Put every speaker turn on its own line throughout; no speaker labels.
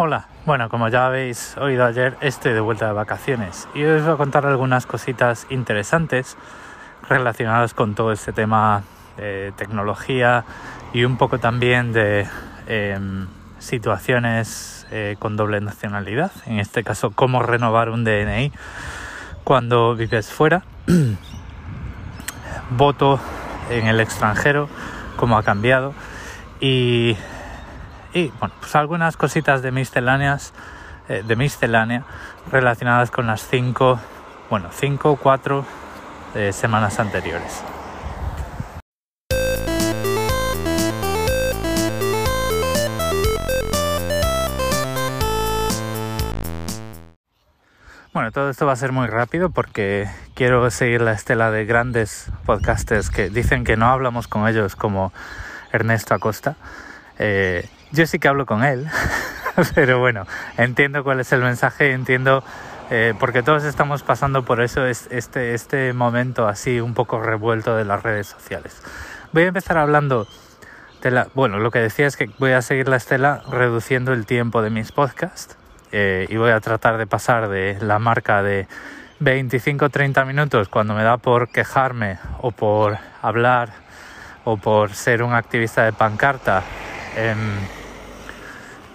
Hola, bueno, como ya habéis oído ayer, estoy de vuelta de vacaciones y os voy a contar algunas cositas interesantes relacionadas con todo este tema de tecnología y un poco también de em, situaciones eh, con doble nacionalidad, en este caso cómo renovar un DNI cuando vives fuera, voto en el extranjero, cómo ha cambiado y y bueno, pues algunas cositas de misceláneas, eh, de miscelánea relacionadas con las cinco, bueno, cinco o cuatro eh, semanas anteriores. Bueno, todo esto va a ser muy rápido porque quiero seguir la estela de grandes podcasters que dicen que no hablamos con ellos como Ernesto Acosta. Eh, yo sí que hablo con él, pero bueno, entiendo cuál es el mensaje, entiendo eh, porque todos estamos pasando por eso este, este momento así un poco revuelto de las redes sociales. Voy a empezar hablando de la... Bueno, lo que decía es que voy a seguir la estela reduciendo el tiempo de mis podcasts eh, y voy a tratar de pasar de la marca de 25-30 minutos cuando me da por quejarme o por hablar o por ser un activista de pancarta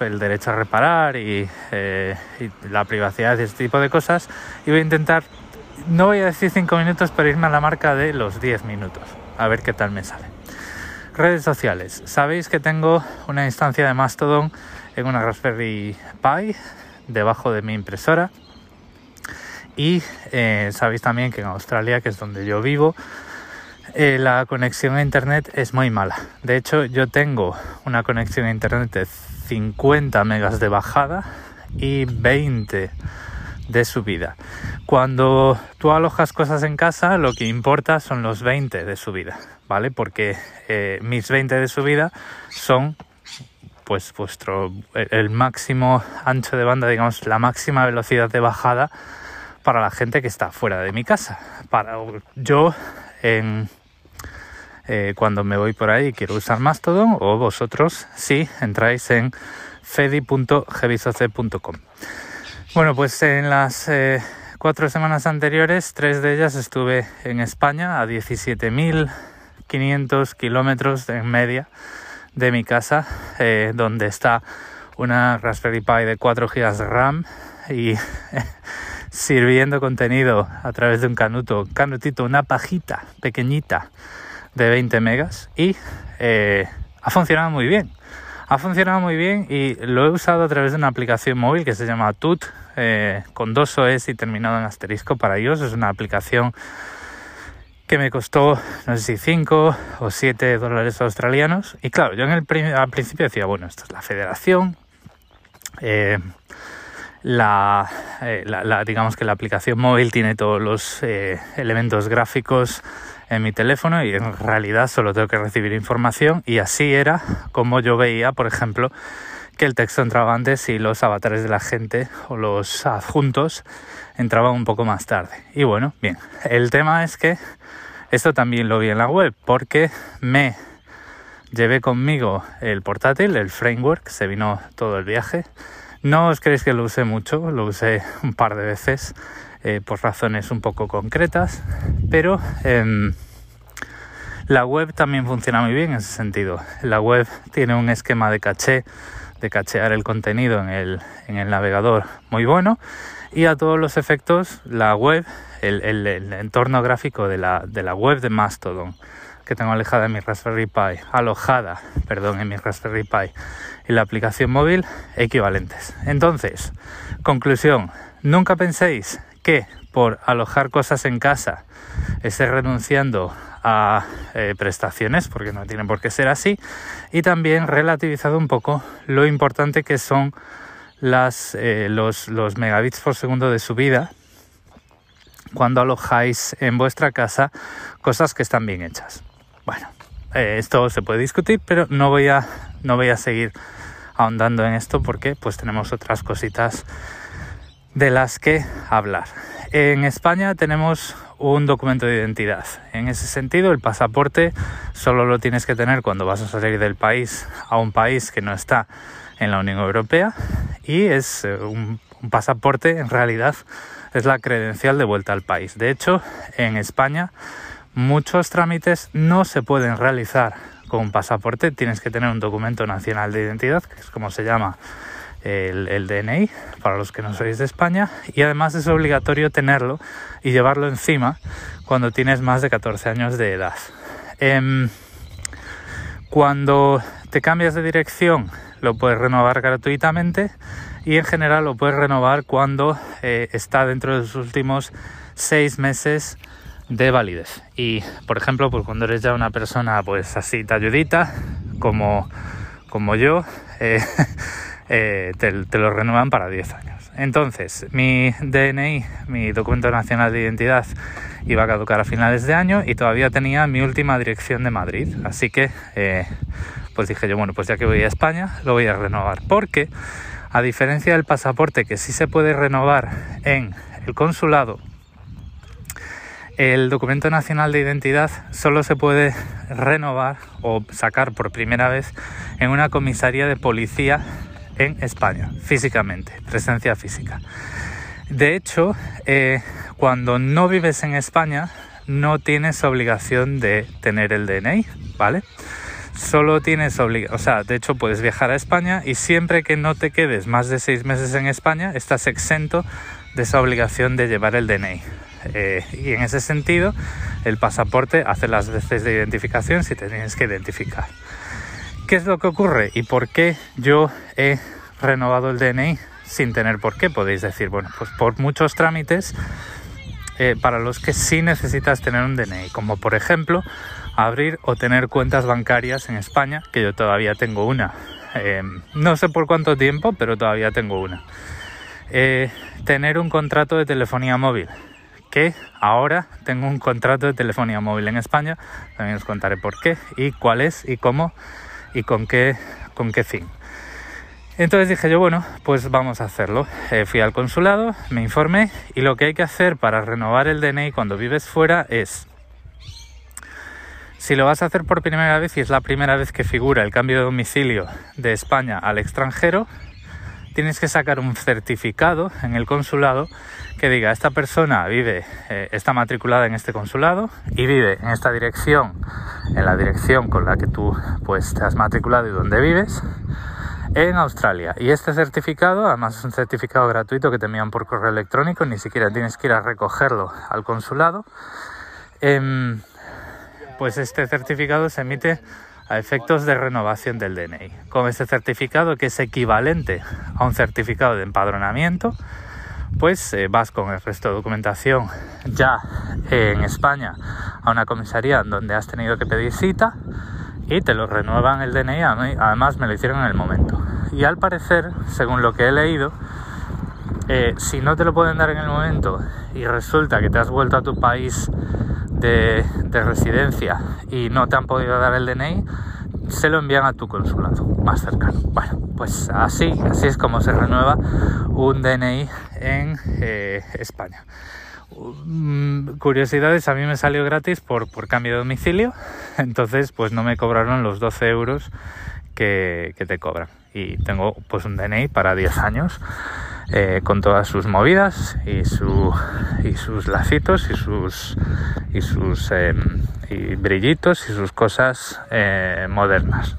el derecho a reparar eh, y, la privacidad y este tipo de cosas. Y voy a intentar, no voy a decir 5 minutos, pero irme a la marca de los 10 minutos. A ver qué tal me sale. Redes sociales. Sabéis que tengo una instancia de Mastodon en una Raspberry Pi debajo de mi impresora. Y eh, sabéis también que en Australia, que es donde yo vivo, eh, la conexión a internet es muy mala. De hecho, yo tengo una conexión a internet de 50 megas de bajada y 20 de subida. Cuando tú alojas cosas en casa, lo que importa son los 20 de subida, ¿vale? Porque eh, mis 20 de subida son pues vuestro el máximo ancho de banda, digamos, la máxima velocidad de bajada para la gente que está fuera de mi casa. Para yo en eh, cuando me voy por ahí y quiero usar Mastodon o vosotros si entráis en fedi.gevisoc.com. Bueno, pues en las eh, cuatro semanas anteriores, tres de ellas estuve en España a 17.500 kilómetros en media de mi casa, eh, donde está una Raspberry Pi de 4 GB de RAM y sirviendo contenido a través de un canuto, canutito, una pajita pequeñita de 20 megas y eh, ha funcionado muy bien. Ha funcionado muy bien y lo he usado a través de una aplicación móvil que se llama Tut, eh, con dos OS y terminado en asterisco para iOS. Es una aplicación que me costó, no sé si 5 o 7 dólares australianos. Y claro, yo en el al principio decía, bueno, esto es la federación. Eh, la, digamos que la aplicación móvil tiene todos los elementos gráficos en mi teléfono y en realidad solo tengo que recibir información y así era como yo veía, por ejemplo, que el texto entraba antes y los avatares de la gente o los adjuntos entraban un poco más tarde. Y bueno, bien, el tema es que esto también lo vi en la web porque me llevé conmigo el portátil, el framework, se vino todo el viaje. No os creéis que lo usé mucho, lo usé un par de veces eh, por razones un poco concretas, pero em, la web también funciona muy bien en ese sentido. La web tiene un esquema de caché, de cachear el contenido en el, en el navegador muy bueno y a todos los efectos la web, el, entorno gráfico de la, de la web de Mastodon que tengo alejada en mi Raspberry Pi, alojada, perdón, en mi Raspberry Pi y la aplicación móvil equivalentes. Entonces, conclusión, nunca penséis por alojar cosas en casa. Esté renunciando a eh, prestaciones, porque no tiene por qué ser así, y también relativizado un poco lo importante que son las, eh, los, los megabits por segundo de subida cuando alojáis en vuestra casa cosas que están bien hechas. Bueno, eh, esto se puede discutir, pero no voy a, no voy a seguir ahondando en esto porque pues tenemos otras cositas de las que hablar. En España tenemos un documento de identidad. En ese sentido, el pasaporte solo lo tienes que tener cuando vas a salir del país a un país que no está en la Unión Europea y es eh, un, pasaporte en realidad es la credencial de vuelta al país. De hecho, en España muchos trámites no se pueden realizar con un pasaporte, tienes que tener un documento nacional de identidad, que es como se llama el, DNI, para los que no sois de España, y además es obligatorio tenerlo y llevarlo encima cuando tienes más de 14 años de edad. Em, cuando te cambias de dirección, lo puedes renovar gratuitamente y en general lo puedes renovar cuando eh, está dentro de los últimos seis meses de validez. Y por ejemplo, pues cuando eres ya una persona pues así talludita, como, como yo, eh, eh, te, lo renuevan para 10 años. Entonces, mi DNI, mi documento nacional de identidad, iba a caducar a finales de año y todavía tenía mi última dirección de Madrid. Así que, eh, pues dije yo, bueno, pues ya que voy a España, lo voy a renovar. Porque, a diferencia del pasaporte, que sí se puede renovar en el consulado, el documento nacional de identidad solo se puede renovar o sacar por primera vez en una comisaría de policía en España, físicamente, presencia física. De hecho, eh, cuando no vives en España, no tienes obligación de tener el DNI, ¿vale? Solo tienes obligación, o sea, de hecho puedes viajar a España y siempre que no te quedes más de seis meses en España, estás exento de esa obligación de llevar el DNI. Eh, y en ese sentido, el pasaporte hace las veces de identificación si te tienes que identificar. ¿Qué es lo que ocurre y por qué yo he renovado el DNI sin tener por qué? Podéis decir, bueno, pues por muchos trámites eh, para los que sí necesitas tener un DNI, como por ejemplo abrir o tener cuentas bancarias en España, que yo todavía tengo una. Eh, no sé por cuánto tiempo, pero todavía tengo una. Eh, tener un contrato de telefonía móvil, que ahora tengo un contrato de telefonía móvil en España, también os contaré por qué y cuál es y cómo y con qué, con qué fin. Entonces dije yo, bueno, pues vamos a hacerlo. Eh, fui al consulado, me informé y lo que hay que hacer para renovar el DNI cuando vives fuera es, si lo vas a hacer por primera vez y es la primera vez que figura el cambio de domicilio de España al extranjero, tienes que sacar un certificado en el consulado que diga esta persona vive, eh, está matriculada en este consulado y vive en esta dirección, en la dirección con la que tú pues te has matriculado y donde vives en Australia. Y este certificado, además es un certificado gratuito que te envían por correo electrónico, ni siquiera tienes que ir a recogerlo al consulado. Em, pues este certificado se emite a efectos de renovación del DNI. Con este certificado, que es equivalente a un certificado de empadronamiento, pues eh, vas con el resto de documentación ya en España a una comisaría donde has tenido que pedir cita y te lo renuevan el DNI. Además, me lo hicieron en el momento. Y al parecer, según lo que he leído, eh, si no te lo pueden dar en el momento y resulta que te has vuelto a tu país de, residencia y no te han podido dar el DNI, se lo envían a tu consulado más cercano. Bueno, pues así, así es como se renueva un DNI en eh, España. Mm, curiosidades, a mí me salió gratis por, por cambio de domicilio, entonces pues no me cobraron los 12 euros que, que te cobran. Y tengo pues un DNI para 10 años eh, con todas sus movidas y, su, y sus lacitos y sus, y sus em, y brillitos y sus cosas eh, modernas.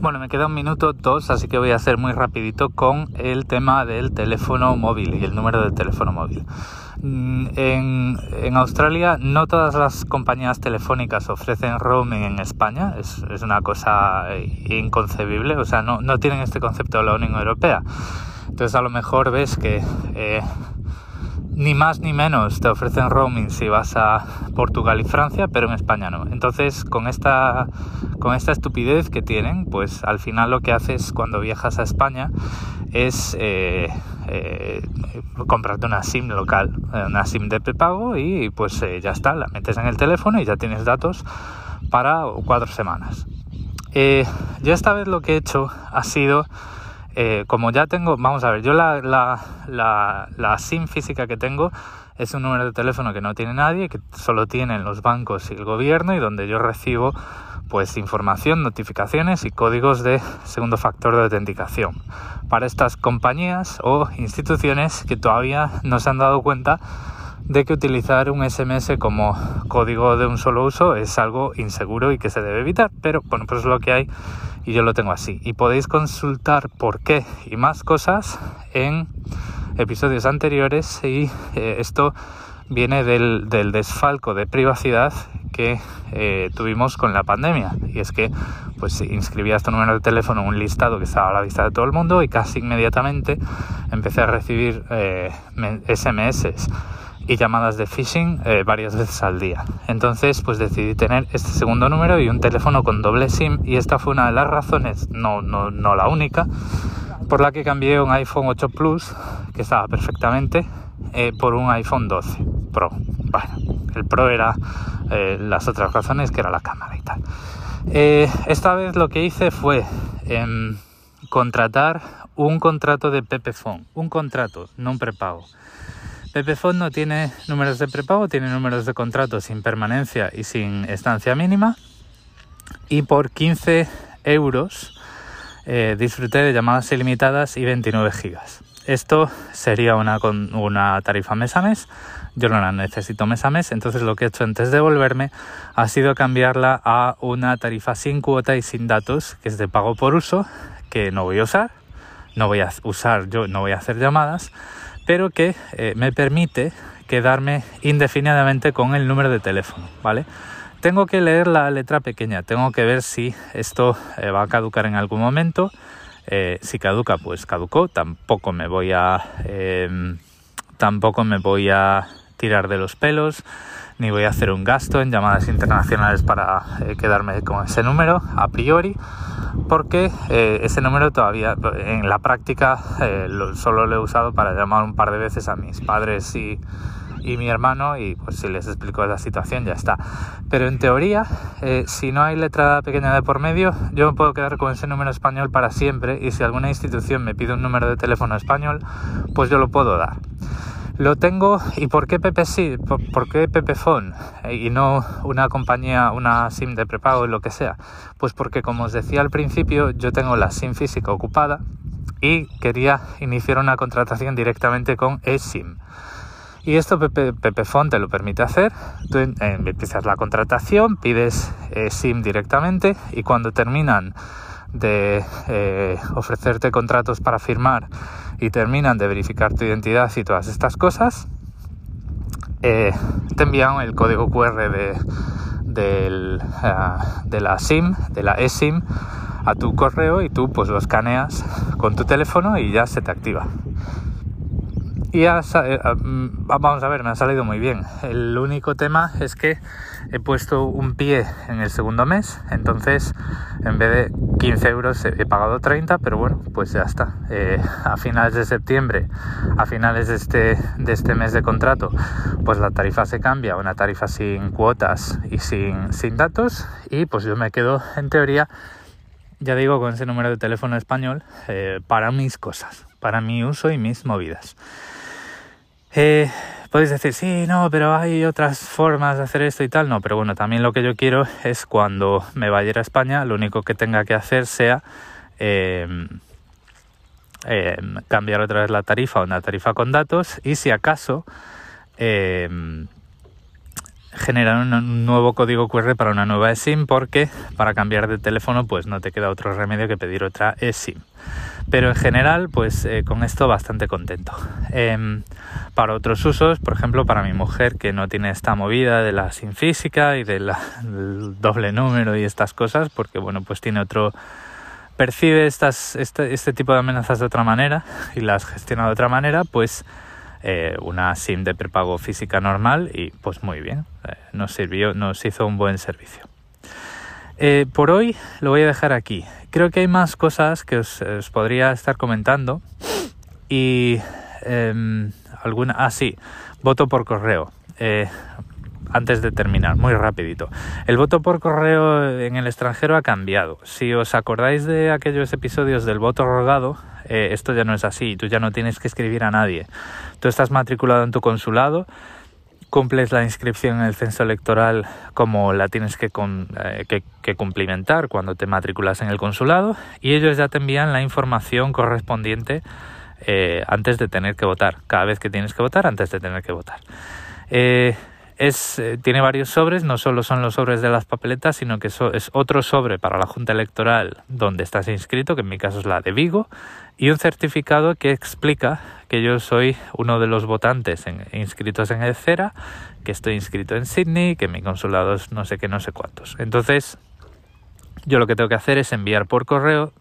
Bueno, me queda un minuto dos, así que voy a hacer muy rapidito con el tema del teléfono móvil y el número del teléfono móvil. Mm, en, Australia no todas las compañías telefónicas ofrecen roaming en España, es, una cosa eh, inconcebible, o sea, no, no, tienen este concepto de la Unión Europea. Entonces a lo mejor ves que eh, ni más ni menos te ofrecen roaming si vas a Portugal y Francia, pero en España no. Entonces con esta, con esta estupidez que tienen, pues al final lo que haces cuando viajas a España es... Eh, eh, comprarte una SIM local, eh, una SIM de prepago y pues ya está, la metes en el teléfono y ya tienes datos para cuatro semanas. yo esta vez lo que he hecho ha sido, como ya tengo, vamos a ver, yo la, la, la, SIM física que tengo es un número de teléfono que no tiene nadie, que solo tienen los bancos y el gobierno y donde yo recibo pues información, notificaciones y códigos de segundo factor de autenticación para estas compañías o instituciones que todavía no se han dado cuenta de que utilizar un SMS como código de un solo uso es algo inseguro y que se debe evitar, pero bueno, pues es lo que hay y yo lo tengo así. Y podéis consultar por qué y más cosas en episodios anteriores y eh, esto viene del, desfalco de privacidad que eh, tuvimos con la pandemia. Y es que pues inscribías tu número de teléfono en un listado que estaba a la vista de todo el mundo y casi inmediatamente empecé a recibir SMS eh, y llamadas de phishing eh, varias veces al día. Entonces, pues decidí tener este segundo número y un teléfono con doble SIM y esta fue una de las razones, no, no, no la única, por la que cambié un iPhone 8 Plus, que estaba perfectamente, por un iPhone 12 Pro. Bueno, el Pro era eh, las otras razones, que era la cámara y tal. Eh, esta vez lo que hice fue em, contratar un contrato de Pepefone, un contrato, no un prepago. Pepefone no tiene números de prepago, tiene números de contrato sin permanencia y sin estancia mínima. Y por 15 euros eh, disfruté de llamadas ilimitadas y 29 gigas. Esto sería una, una tarifa mes a mes yo no la necesito mes a mes, entonces lo que he hecho antes de volverme ha sido cambiarla a una tarifa sin cuota y sin datos, que es de pago por uso, que no voy a usar, no voy a usar yo, no voy a hacer llamadas, pero que eh, me permite quedarme indefinidamente con el número de teléfono, ¿vale? Tengo que leer la letra pequeña, tengo que ver si esto eh, va a caducar en algún momento. Eh, si caduca, pues caducó. Tampoco me voy a em, tampoco me voy a tirar de los pelos, ni voy a hacer un gasto en llamadas internacionales para eh, quedarme con ese número a priori, porque eh, ese número todavía en la práctica eh, solo lo he usado para llamar un par de veces a mis padres y, y mi hermano y pues si les explico la situación ya está. Pero en teoría, si no hay letra pequeña de por medio, yo me puedo quedar con ese número español para siempre y si alguna institución me pide un número de teléfono español, pues yo lo puedo dar. Lo tengo y ¿por qué Pepe sí? ¿Por, qué Pepefone y no una compañía, una SIM de prepago lo que sea? Pues porque como os decía al principio, yo tengo la SIM física ocupada y quería iniciar una contratación directamente con eSIM. Y esto Pepe, Pepefone te lo permite hacer. Tú eh, empiezas la contratación, pides eSIM directamente y cuando terminan de eh, ofrecerte contratos para firmar y terminan de verificar tu identidad y todas estas cosas, eh, te envían el código QR de, eh, de la SIM, de la eSIM, a tu correo y tú pues lo escaneas con tu teléfono y ya se te activa. Y ya, mm, vamos a ver, me ha salido muy bien. El único tema es que he puesto un pie en el segundo mes, entonces en vez de 15 euros he pagado 30, pero bueno, pues ya está. Eh, a finales de septiembre, a finales de este, de este mes de contrato, pues la tarifa se cambia una tarifa sin cuotas y sin, sin datos y pues yo me quedo en teoría, ya digo, con ese número de teléfono español eh, para mis cosas, para mi uso y mis movidas. Eh, podéis decir, sí, no, pero hay otras formas de hacer esto y tal. No, pero bueno, también lo que yo quiero es cuando me vaya a España, lo único que tenga que hacer sea em, cambiar otra vez la tarifa una tarifa con datos y si acaso em, generar un nuevo código QR para una nueva eSIM porque para cambiar de teléfono pues no te queda otro remedio que pedir otra eSIM. Pero en general pues eh, con esto bastante contento. Em, para otros usos, por ejemplo para mi mujer que no tiene esta movida de la SIM física y del doble número y estas cosas porque bueno pues tiene otro percibe estas, este, este tipo de amenazas de otra manera y las gestiona de otra manera pues eh, una SIM de prepago física normal y pues muy bien, eh, nos sirvió, nos hizo un buen servicio. Eh, por hoy lo voy a dejar aquí. Creo que hay más cosas que os, podría estar comentando y em, alguna, ah sí, voto por correo. Antes de terminar, muy rapidito. El voto por correo en el extranjero ha cambiado. Si os acordáis de aquellos episodios del voto rogado, eh, esto ya no es así, tú ya no tienes que escribir a nadie. Tú estás matriculado en tu consulado cumples la inscripción en el censo electoral como la tienes que, eh, que, cumplimentar cuando te matriculas en el consulado y ellos ya te envían la información correspondiente eh, antes de tener que votar, cada vez que tienes que votar, antes de tener que votar. Eh, es, tiene varios sobres, no solo son los sobres de las papeletas, sino que es otro sobre para la Junta Electoral donde estás inscrito, que en mi caso es la de Vigo, y un certificado que explica que yo soy uno de los votantes inscritos en el que estoy inscrito en Sydney, que mi consulado es no sé qué, no sé cuántos. Entonces, yo lo que tengo que hacer es enviar por correo,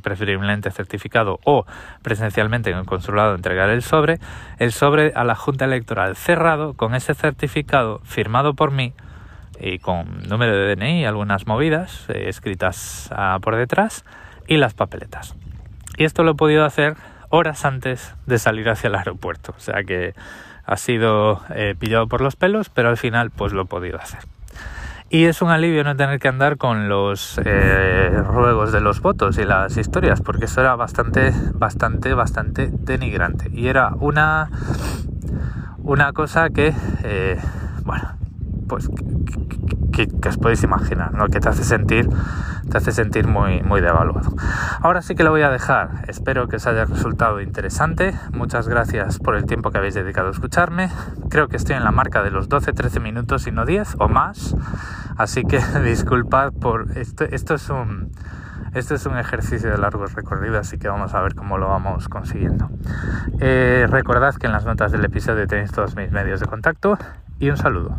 preferiblemente certificado o presencialmente en el consulado, entregar el sobre, el sobre a la Junta Electoral cerrado con ese certificado firmado por mí y con número de DNI algunas movidas eh, escritas ah, por detrás y las papeletas. Y esto lo he podido hacer horas antes de salir hacia el aeropuerto. O sea que ha sido eh, pillado por los pelos, pero al final pues lo he podido hacer. Y es un alivio no tener que andar con los eh, ruegos de los votos y las historias, porque eso era bastante, bastante, bastante denigrante. Y era una, una cosa que, eh, bueno, pues os podéis imaginar, ¿no? que te hace sentir, te hace sentir muy, muy devaluado. Ahora sí que lo voy a dejar. Espero que os haya resultado interesante. Muchas gracias por el tiempo que habéis dedicado a escucharme. Creo que estoy en la marca de los 12-13 minutos y no 10 o más. Así que disculpad por esto. Esto es un esto es un ejercicio de largo recorrido, así que vamos a ver cómo lo vamos consiguiendo. Eh, recordad que en las notas del episodio tenéis todos mis medios de contacto y un saludo.